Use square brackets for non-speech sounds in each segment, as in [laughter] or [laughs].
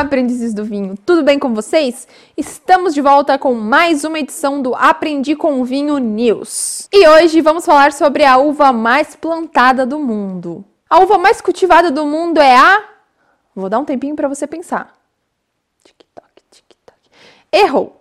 aprendizes do vinho, tudo bem com vocês? Estamos de volta com mais uma edição do Aprendi com Vinho News. E hoje vamos falar sobre a uva mais plantada do mundo. A uva mais cultivada do mundo é a. Vou dar um tempinho para você pensar. Tic-tac, tic-tac. Errou!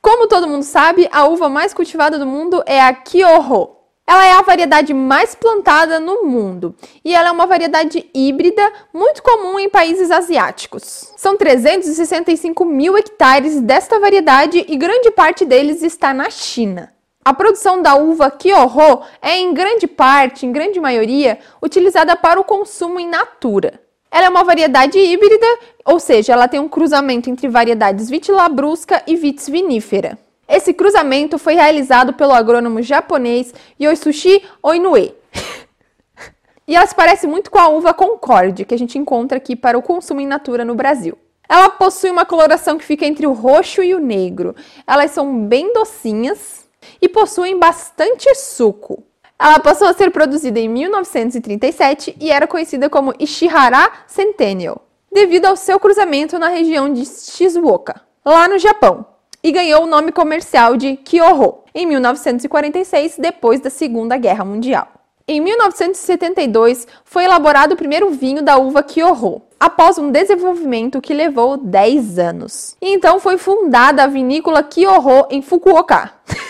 Como todo mundo sabe, a uva mais cultivada do mundo é a Kyoho. Ela é a variedade mais plantada no mundo e ela é uma variedade híbrida muito comum em países asiáticos. São 365 mil hectares desta variedade e grande parte deles está na China. A produção da uva Kyoho é em grande parte, em grande maioria, utilizada para o consumo in natura. Ela é uma variedade híbrida, ou seja, ela tem um cruzamento entre variedades vitilabrusca e vitis vinífera. Esse cruzamento foi realizado pelo agrônomo japonês Yosushi Oinue. [laughs] e ela se parece muito com a uva Concorde, que a gente encontra aqui para o consumo in natura no Brasil. Ela possui uma coloração que fica entre o roxo e o negro. Elas são bem docinhas e possuem bastante suco. Ela passou a ser produzida em 1937 e era conhecida como Ishihara Centennial, devido ao seu cruzamento na região de Shizuoka, lá no Japão e ganhou o nome comercial de Kyoho em 1946, depois da Segunda Guerra Mundial. Em 1972, foi elaborado o primeiro vinho da uva Kyoho, após um desenvolvimento que levou 10 anos. E então foi fundada a vinícola Kyoho em Fukuoka. [laughs]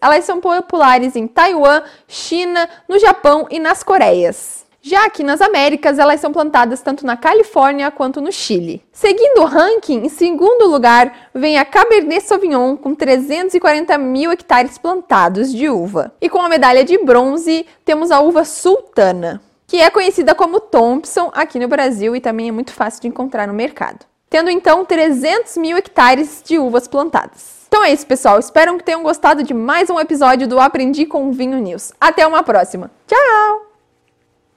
Elas são populares em Taiwan, China, no Japão e nas Coreias. Já aqui nas Américas, elas são plantadas tanto na Califórnia quanto no Chile. Seguindo o ranking, em segundo lugar vem a Cabernet Sauvignon, com 340 mil hectares plantados de uva. E com a medalha de bronze, temos a uva Sultana, que é conhecida como Thompson aqui no Brasil e também é muito fácil de encontrar no mercado. Tendo então 300 mil hectares de uvas plantadas. Então é isso, pessoal. Espero que tenham gostado de mais um episódio do Aprendi com Vinho News. Até uma próxima. Tchau!